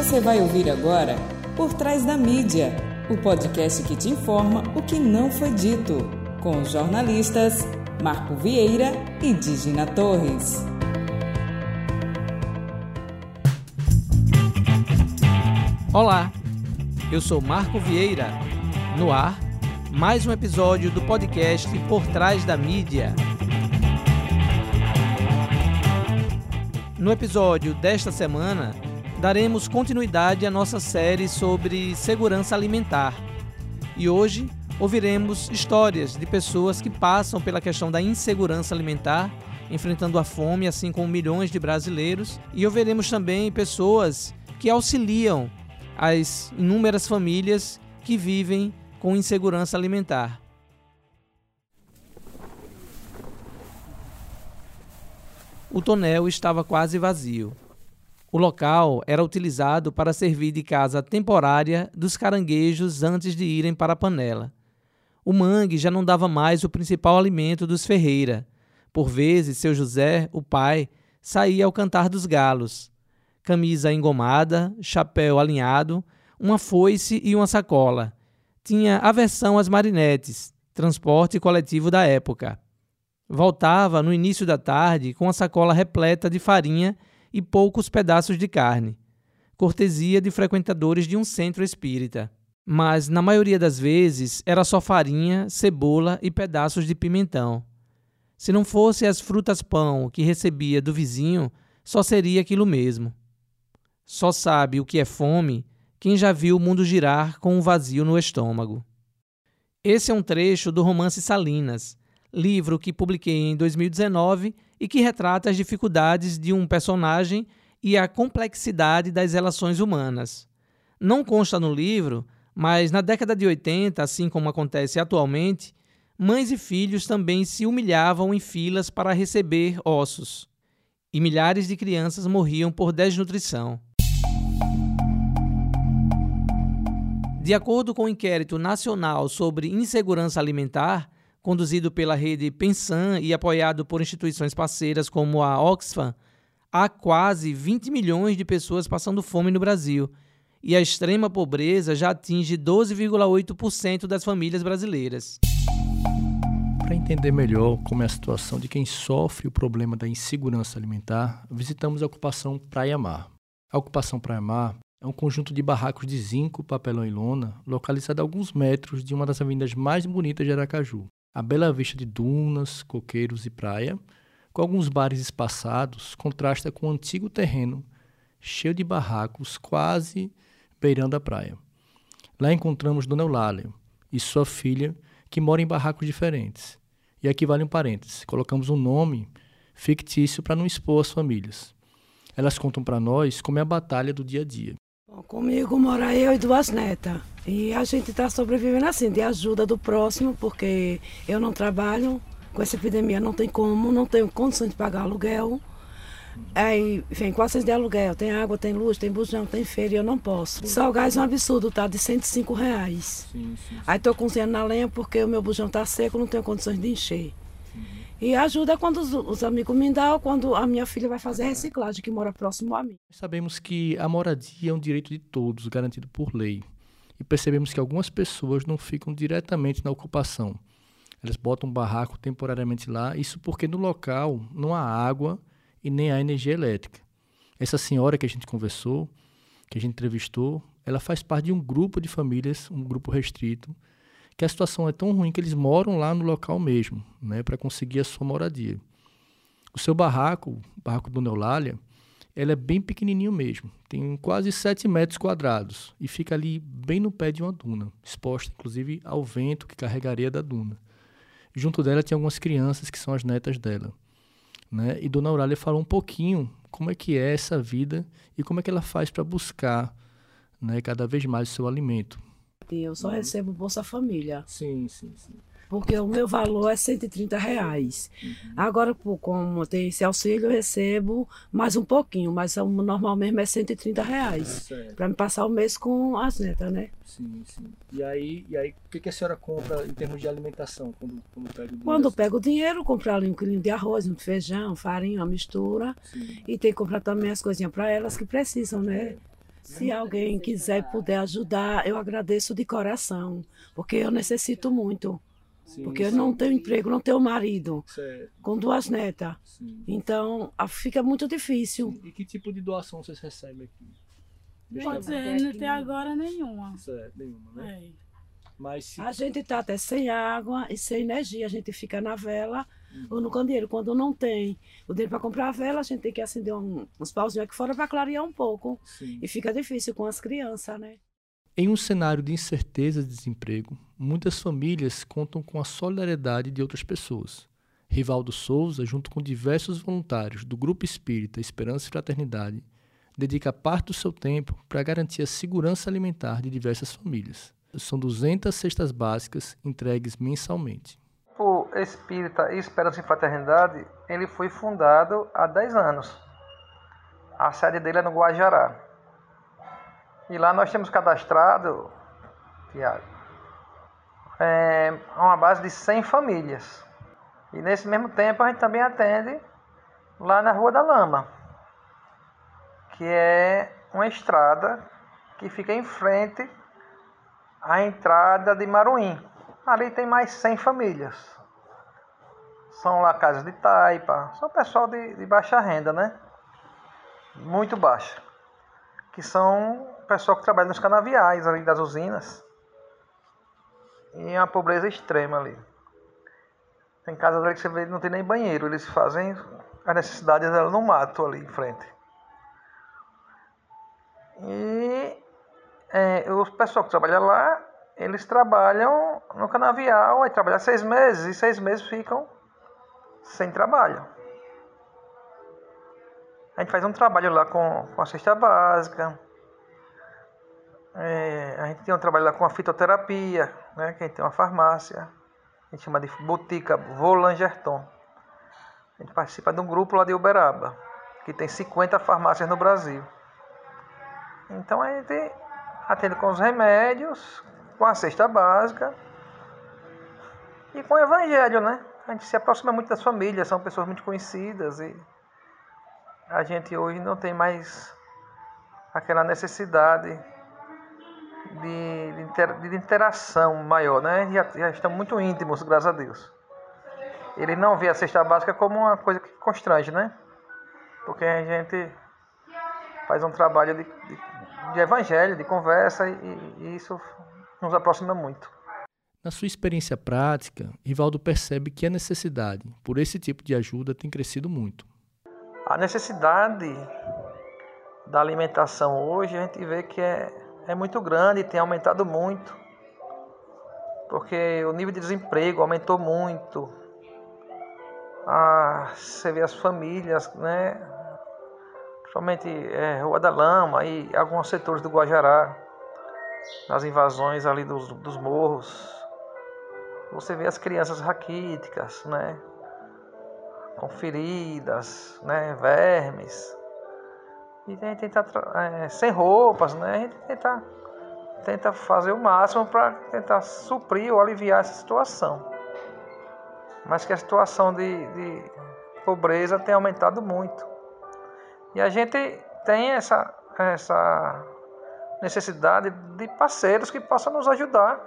Você vai ouvir agora Por Trás da Mídia, o podcast que te informa o que não foi dito, com os jornalistas Marco Vieira e Digina Torres. Olá, eu sou Marco Vieira. No ar, mais um episódio do podcast Por Trás da Mídia. No episódio desta semana, daremos continuidade à nossa série sobre segurança alimentar. E hoje ouviremos histórias de pessoas que passam pela questão da insegurança alimentar, enfrentando a fome, assim como milhões de brasileiros, e ouviremos também pessoas que auxiliam as inúmeras famílias que vivem com insegurança alimentar. O tonel estava quase vazio. O local era utilizado para servir de casa temporária dos caranguejos antes de irem para a panela. O mangue já não dava mais o principal alimento dos Ferreira. Por vezes, seu José, o pai, saía ao cantar dos galos camisa engomada, chapéu alinhado, uma foice e uma sacola. Tinha aversão às marinetes, transporte coletivo da época. Voltava no início da tarde com a sacola repleta de farinha e poucos pedaços de carne. Cortesia de frequentadores de um centro espírita. Mas, na maioria das vezes, era só farinha, cebola e pedaços de pimentão. Se não fosse as frutas-pão que recebia do vizinho, só seria aquilo mesmo. Só sabe o que é fome quem já viu o mundo girar com um vazio no estômago. Esse é um trecho do romance Salinas, livro que publiquei em 2019 e que retrata as dificuldades de um personagem e a complexidade das relações humanas. Não consta no livro, mas na década de 80, assim como acontece atualmente, mães e filhos também se humilhavam em filas para receber ossos. E milhares de crianças morriam por desnutrição. De acordo com o inquérito nacional sobre insegurança alimentar, conduzido pela rede Pensan e apoiado por instituições parceiras como a Oxfam, há quase 20 milhões de pessoas passando fome no Brasil, e a extrema pobreza já atinge 12,8% das famílias brasileiras. Para entender melhor como é a situação de quem sofre o problema da insegurança alimentar, visitamos a ocupação Praia Mar. A ocupação Praia Mar é um conjunto de barracos de zinco, papelão e lona, localizado a alguns metros de uma das avenidas mais bonitas de Aracaju. A bela vista de dunas, coqueiros e praia, com alguns bares espaçados, contrasta com o antigo terreno cheio de barracos quase beirando a praia. Lá encontramos Dona Eulália e sua filha, que moram em barracos diferentes. E aqui vale um parênteses: colocamos um nome fictício para não expor as famílias. Elas contam para nós como é a batalha do dia a dia. Comigo mora eu e duas netas. E a gente está sobrevivendo assim, de ajuda do próximo, porque eu não trabalho, com essa epidemia não tem como, não tenho condições de pagar aluguel. Aí vem quase de aluguel, tem água, tem luz, tem bujão, tem feira e eu não posso. Só o gás é um absurdo, tá? De 105 reais. Sim, sim, sim. Aí tô cozinhando na lenha porque o meu bujão tá seco, não tenho condições de encher. E ajuda quando os, os, amigos me dão, quando a minha filha vai fazer reciclagem, que mora próximo a mim. Sabemos que a moradia é um direito de todos, garantido por lei. E percebemos que algumas pessoas não ficam diretamente na ocupação. Elas botam um barraco temporariamente lá, isso porque no local não há água e nem há energia elétrica. Essa senhora que a gente conversou, que a gente entrevistou, ela faz parte de um grupo de famílias, um grupo restrito, que a situação é tão ruim que eles moram lá no local mesmo, né, para conseguir a sua moradia. O seu barraco, o barraco do Neulália, ele é bem pequenininho mesmo, tem quase 7 metros quadrados e fica ali bem no pé de uma duna, exposta inclusive ao vento que carregaria da duna. Junto dela tem algumas crianças que são as netas dela. Né? E Dona Aurália falou um pouquinho como é que é essa vida e como é que ela faz para buscar né, cada vez mais o seu alimento. Eu só uhum. recebo Bolsa Família. Sim, sim, sim. Porque o meu valor é 130 reais. Uhum. Agora, como tem esse auxílio, eu recebo mais um pouquinho, mas o normal mesmo é 130 reais. É, para me passar o mês com as netas, né? Sim, sim. E aí, e aí o que, que a senhora compra em termos de alimentação quando, quando pega o dinheiro? Quando pego o dinheiro, compro ali um quilinho de arroz, um feijão, farinha, uma mistura. Sim. E tem que comprar também as coisinhas para elas que precisam, né? Se alguém quiser e puder ajudar, eu agradeço de coração, porque eu necessito muito. Sim, porque sim. eu não tenho emprego, não tenho marido, certo. com duas netas. Sim. Então, fica muito difícil. E que tipo de doação vocês recebem aqui? Pode ser, não tem agora nenhuma. Certo, nenhuma, né? É. Mas se... A gente está até sem água e sem energia, a gente fica na vela. Ou no candeeiro. Quando não tem o dinheiro para comprar a vela, a gente tem que acender um, uns pauzinhos aqui fora para clarear um pouco. Sim. E fica difícil com as crianças, né? Em um cenário de incerteza e desemprego, muitas famílias contam com a solidariedade de outras pessoas. Rivaldo Souza, junto com diversos voluntários do Grupo Espírita Esperança e Fraternidade, dedica parte do seu tempo para garantir a segurança alimentar de diversas famílias. São 200 cestas básicas entregues mensalmente. Espírita Esperança e Fraternidade, ele foi fundado há 10 anos. A sede dele é no Guajará. E lá nós temos cadastrado, Tiago, é, uma base de 100 famílias. E nesse mesmo tempo a gente também atende lá na Rua da Lama, que é uma estrada que fica em frente à entrada de Maruim. Ali tem mais 100 famílias. São lá casas de taipa, são pessoal de, de baixa renda, né? Muito baixa. Que são pessoal que trabalha nos canaviais ali das usinas. E é uma pobreza extrema ali. Tem casas ali que você vê não tem nem banheiro, eles fazem as necessidades dela no mato ali em frente. E é, o pessoal que trabalha lá, eles trabalham no canavial, aí trabalham seis meses, e seis meses ficam sem trabalho. A gente faz um trabalho lá com, com a cesta básica, é, a gente tem um trabalho lá com a fitoterapia, né, que a gente tem uma farmácia, a gente chama de Botica Volangerton. A gente participa de um grupo lá de Uberaba, que tem 50 farmácias no Brasil. Então a gente atende com os remédios, com a cesta básica e com o evangelho, né? A gente se aproxima muito das famílias, são pessoas muito conhecidas e a gente hoje não tem mais aquela necessidade de, de, de interação maior, né? Já, já estão muito íntimos, graças a Deus. Ele não vê a cesta básica como uma coisa que constrange, né? Porque a gente faz um trabalho de, de, de evangelho, de conversa e, e isso nos aproxima muito. Na sua experiência prática, Rivaldo percebe que a necessidade por esse tipo de ajuda tem crescido muito. A necessidade da alimentação hoje a gente vê que é é muito grande, tem aumentado muito, porque o nível de desemprego aumentou muito. Ah, você vê as famílias, né? Principalmente é, Rua da Lama e alguns setores do Guajará, nas invasões ali dos, dos morros. Você vê as crianças raquíticas, né? Com feridas, né? Vermes e a gente tenta, é, sem roupas, né? A gente tenta, tenta fazer o máximo para tentar suprir ou aliviar essa situação. Mas que a situação de, de pobreza tem aumentado muito. E a gente tem essa, essa necessidade de parceiros que possam nos ajudar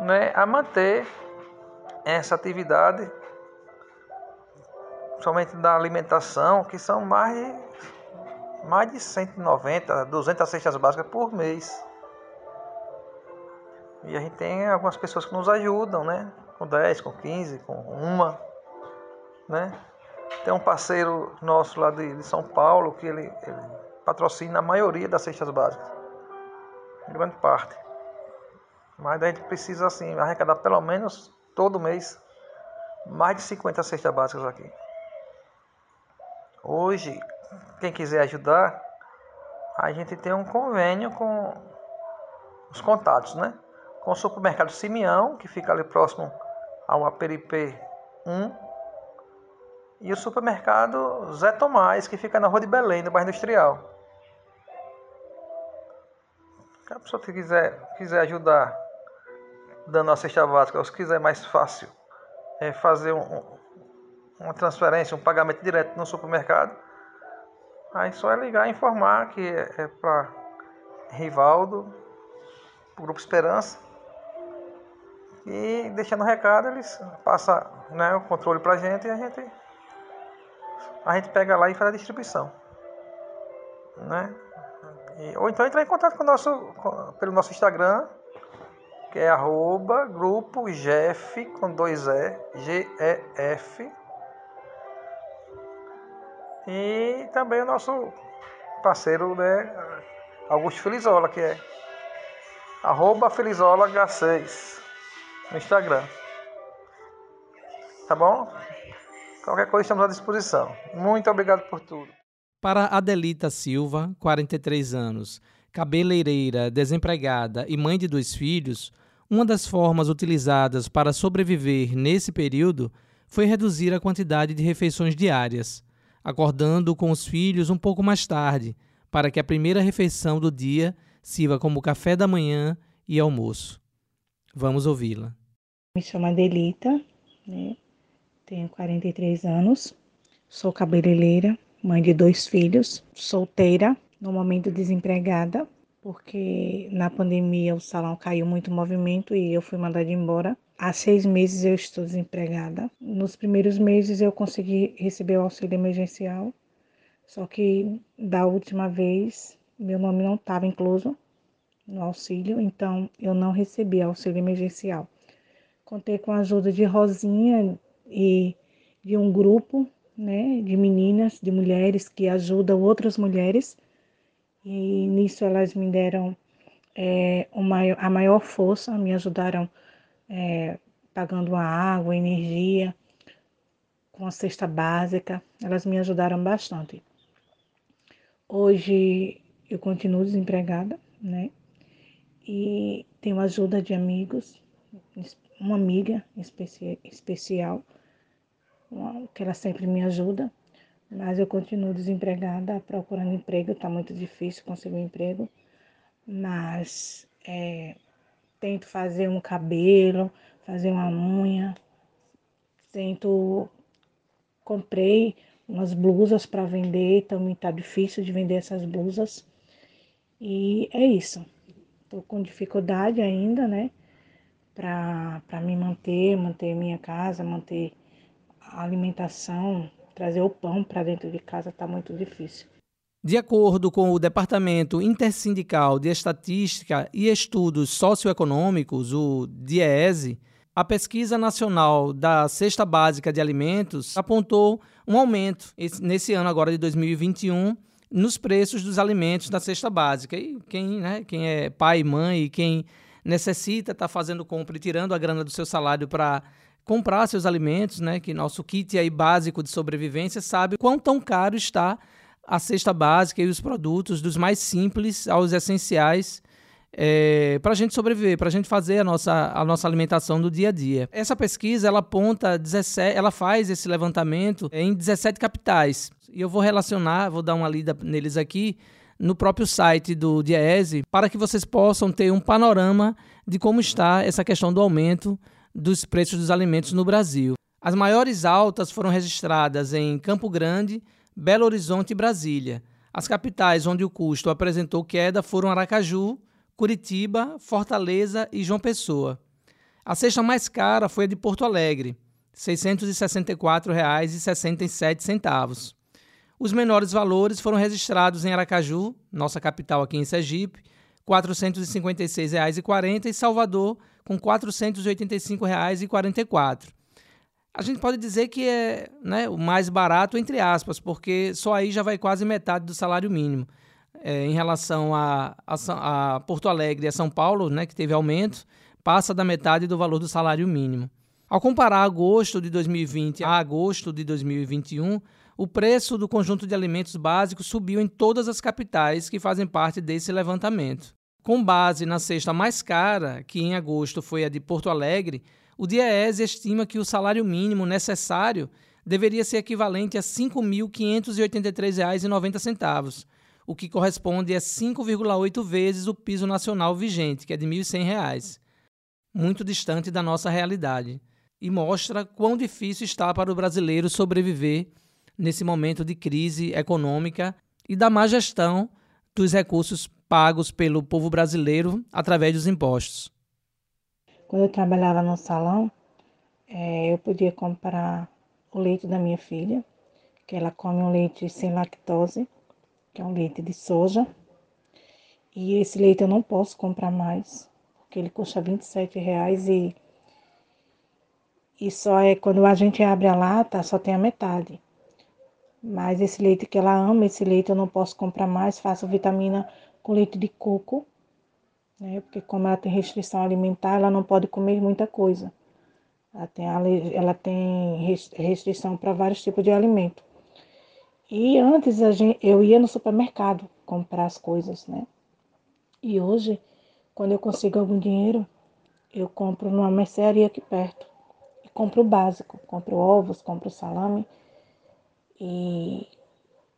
né, a manter essa atividade, somente da alimentação, que são mais de mais de 190, 200 cestas básicas por mês. E a gente tem algumas pessoas que nos ajudam, né? Com 10, com 15, com uma, né? Tem um parceiro nosso lá de, de São Paulo que ele, ele, patrocina a maioria das cestas básicas. Grande parte. Mas a gente precisa, assim, arrecadar pelo menos todo mês mais de 50 cestas básicas aqui. Hoje, quem quiser ajudar, a gente tem um convênio com os contatos, né? Com o supermercado Simeão, que fica ali próximo ao Aperipê 1, e o supermercado Zé Tomás, que fica na Rua de Belém, no bairro Industrial. Se a pessoa que quiser, quiser ajudar dando a cesta básica, se quiser mais fácil é fazer um, uma transferência, um pagamento direto no supermercado, Aí só é ligar e informar que é, é para Rivaldo, o Grupo Esperança. E deixando o recado, eles passam né, o controle para a gente e a gente, a gente pega lá e faz a distribuição. Né? E, ou então entrar em contato com o nosso, com, pelo nosso Instagram, que é arroba grupo GEF com dois E, G-E-F. E também o nosso parceiro, né, Augusto Felizola, que é arroba Felizola H6 no Instagram. Tá bom? Qualquer coisa estamos à disposição. Muito obrigado por tudo. Para Adelita Silva, 43 anos, cabeleireira, desempregada e mãe de dois filhos, uma das formas utilizadas para sobreviver nesse período foi reduzir a quantidade de refeições diárias, acordando com os filhos um pouco mais tarde, para que a primeira refeição do dia sirva como café da manhã e almoço. Vamos ouvi-la. Me chamo Adelita, né? tenho 43 anos, sou cabeleireira, mãe de dois filhos, solteira, no momento desempregada, porque na pandemia o salão caiu muito movimento e eu fui mandada embora. Há seis meses eu estou desempregada. Nos primeiros meses eu consegui receber o auxílio emergencial, só que da última vez meu nome não estava incluso no auxílio, então eu não recebi auxílio emergencial. Contei com a ajuda de Rosinha e de um grupo né, de meninas, de mulheres que ajudam outras mulheres. E nisso elas me deram é, a maior força, me ajudaram é, pagando a água, energia, com a cesta básica. Elas me ajudaram bastante. Hoje eu continuo desempregada, né? E tenho ajuda de amigos, uma amiga especi especial que ela sempre me ajuda, mas eu continuo desempregada, procurando emprego, está muito difícil conseguir um emprego, mas é, tento fazer um cabelo, fazer uma unha, tento comprei umas blusas para vender, também está difícil de vender essas blusas. E é isso. Estou com dificuldade ainda, né? Para me manter, manter minha casa, manter a alimentação, trazer o pão para dentro de casa está muito difícil. De acordo com o Departamento Intersindical de Estatística e Estudos Socioeconômicos, o DIEESE, a Pesquisa Nacional da Cesta Básica de Alimentos apontou um aumento nesse ano agora de 2021 nos preços dos alimentos da cesta básica. E quem, né, quem é pai mãe e quem necessita estar tá fazendo compra e tirando a grana do seu salário para comprar seus alimentos, né, que nosso kit aí básico de sobrevivência sabe quão tão caro está a cesta básica e os produtos dos mais simples aos essenciais é, para a gente sobreviver, para a gente fazer a nossa, a nossa alimentação do dia a dia. Essa pesquisa ela aponta 17, ela faz esse levantamento em 17 capitais e eu vou relacionar, vou dar uma lida neles aqui no próprio site do Diese para que vocês possam ter um panorama de como está essa questão do aumento dos preços dos alimentos no Brasil. As maiores altas foram registradas em Campo Grande, Belo Horizonte e Brasília. As capitais onde o custo apresentou queda foram Aracaju, Curitiba, Fortaleza e João Pessoa. A cesta mais cara foi a de Porto Alegre, R$ 664,67. Os menores valores foram registrados em Aracaju, nossa capital aqui em Sergipe, R$ 456,40 e Salvador, com R$ 485,44. A gente pode dizer que é né, o mais barato, entre aspas, porque só aí já vai quase metade do salário mínimo. É, em relação a, a, a, Porto Alegre e a São Paulo, né, que teve aumento, passa da metade do valor do salário mínimo. Ao comparar agosto de 2020 a agosto de 2021, o preço do conjunto de alimentos básicos subiu em todas as capitais que fazem parte desse levantamento. Com base na cesta mais cara, que em agosto foi a de Porto Alegre, o DIEES estima que o salário mínimo necessário deveria ser equivalente a R$ 5.583,90, o que corresponde a 5,8 vezes o piso nacional vigente, que é de R$ 1.100, muito distante da nossa realidade, e mostra quão difícil está para o brasileiro sobreviver nesse momento de crise econômica e da má gestão dos recursos pagos pelo povo brasileiro através dos impostos. Quando eu trabalhava no salão, é, eu podia comprar o leite da minha filha, que ela come um leite sem lactose, que é um leite de soja. E esse leite eu não posso comprar mais, porque ele custa 27 reais e, e só é quando a gente abre a lata, só tem a metade. Mas esse leite que ela ama, esse leite eu não posso comprar mais, faço vitamina com leite de coco, né? Porque como ela tem restrição alimentar, ela não pode comer muita coisa. Ela tem, ela tem restrição para vários tipos de alimento. E antes gente, eu ia no supermercado comprar as coisas, né? E hoje, quando eu consigo algum dinheiro, eu compro numa mercearia aqui perto. E compro o básico, compro ovos, compro salame. E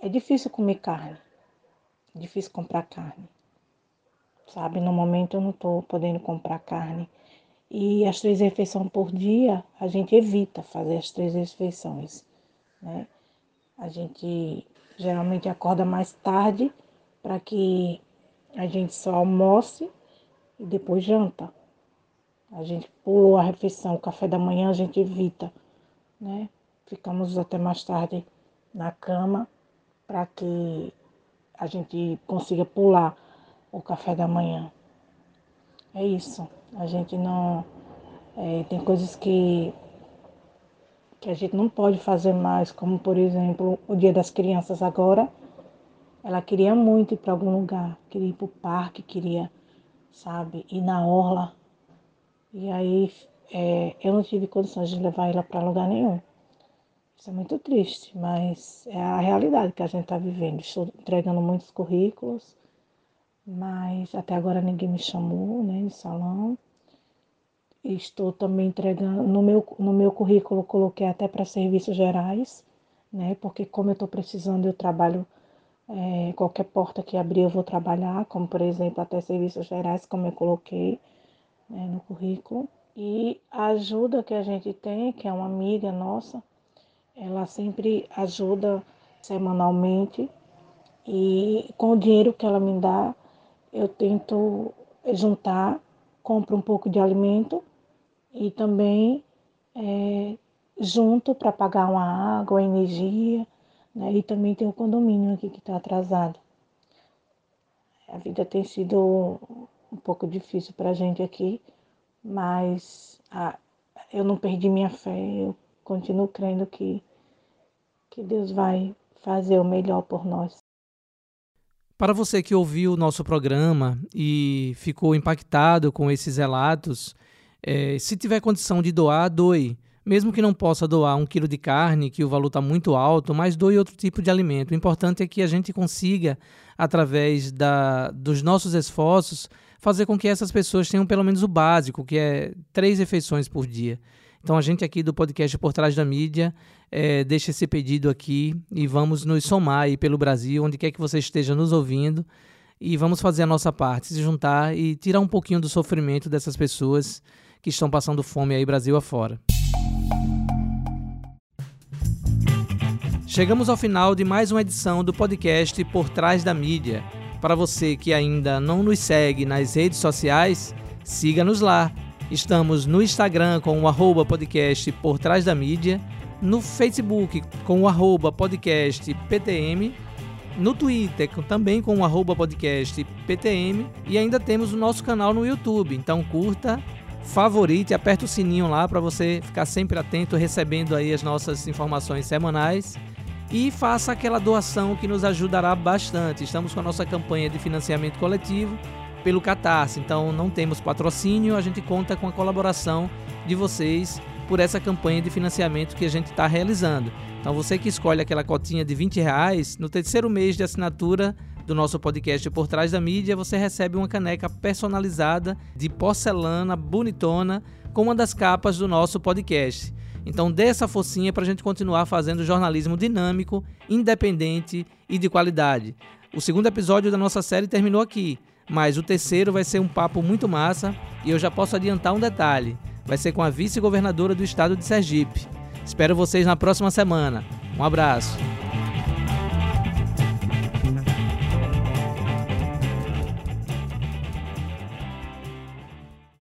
é difícil comer carne. Difícil comprar carne. Sabe, no momento eu não estou podendo comprar carne. E as três refeições por dia, a gente evita fazer as três refeições, né? A gente geralmente acorda mais tarde para que a gente só almoce e depois janta. A gente pulou a refeição, o café da manhã a gente evita, né? Ficamos até mais tarde na cama para que a gente consiga pular o café da manhã. É isso. A gente não. É, tem coisas que, que a gente não pode fazer mais, como por exemplo o Dia das Crianças agora. Ela queria muito ir para algum lugar, queria ir para o parque, queria, sabe, ir na orla. E aí é, eu não tive condições de levar ela para lugar nenhum. Isso é muito triste, mas é a realidade que a gente está vivendo. Estou entregando muitos currículos, mas até agora ninguém me chamou né, no salão. Estou também entregando, no meu, no meu currículo coloquei até para serviços gerais, né? Porque como eu estou precisando, eu trabalho, é, qualquer porta que abrir eu vou trabalhar, como por exemplo até serviços gerais, como eu coloquei né, no currículo. E a ajuda que a gente tem, que é uma amiga nossa, ela sempre ajuda semanalmente e com o dinheiro que ela me dá, eu tento juntar, compro um pouco de alimento e também é, junto para pagar uma água, energia, né? e também tem o condomínio aqui que está atrasado. A vida tem sido um pouco difícil para a gente aqui, mas a, eu não perdi minha fé, eu continuo crendo que, que Deus vai fazer o melhor por nós. Para você que ouviu o nosso programa e ficou impactado com esses relatos, é, se tiver condição de doar, doe. Mesmo que não possa doar um quilo de carne, que o valor está muito alto, mas doe outro tipo de alimento. O importante é que a gente consiga, através da, dos nossos esforços, fazer com que essas pessoas tenham pelo menos o básico, que é três refeições por dia. Então a gente aqui do podcast Por Trás da Mídia é, deixa esse pedido aqui e vamos nos somar aí pelo Brasil, onde quer que você esteja nos ouvindo, e vamos fazer a nossa parte, se juntar e tirar um pouquinho do sofrimento dessas pessoas que estão passando fome aí Brasil afora. Chegamos ao final de mais uma edição do podcast Por Trás da Mídia. Para você que ainda não nos segue nas redes sociais, siga-nos lá. Estamos no Instagram com o arroba podcast Por Trás da Mídia, no Facebook com o arroba podcast PTM, no Twitter também com o arroba podcast PTM e ainda temos o nosso canal no YouTube. Então curta, favorite, aperta o sininho lá para você ficar sempre atento, recebendo aí as nossas informações semanais e faça aquela doação que nos ajudará bastante. Estamos com a nossa campanha de financiamento coletivo pelo Catarse, então não temos patrocínio, a gente conta com a colaboração de vocês por essa campanha de financiamento que a gente está realizando. Então você que escolhe aquela cotinha de 20 reais, no terceiro mês de assinatura do nosso podcast Por Trás da Mídia, você recebe uma caneca personalizada de porcelana bonitona com uma das capas do nosso podcast. Então dê essa focinha para a gente continuar fazendo jornalismo dinâmico, independente e de qualidade. O segundo episódio da nossa série terminou aqui, mas o terceiro vai ser um papo muito massa e eu já posso adiantar um detalhe. Vai ser com a vice-governadora do estado de Sergipe. Espero vocês na próxima semana. Um abraço.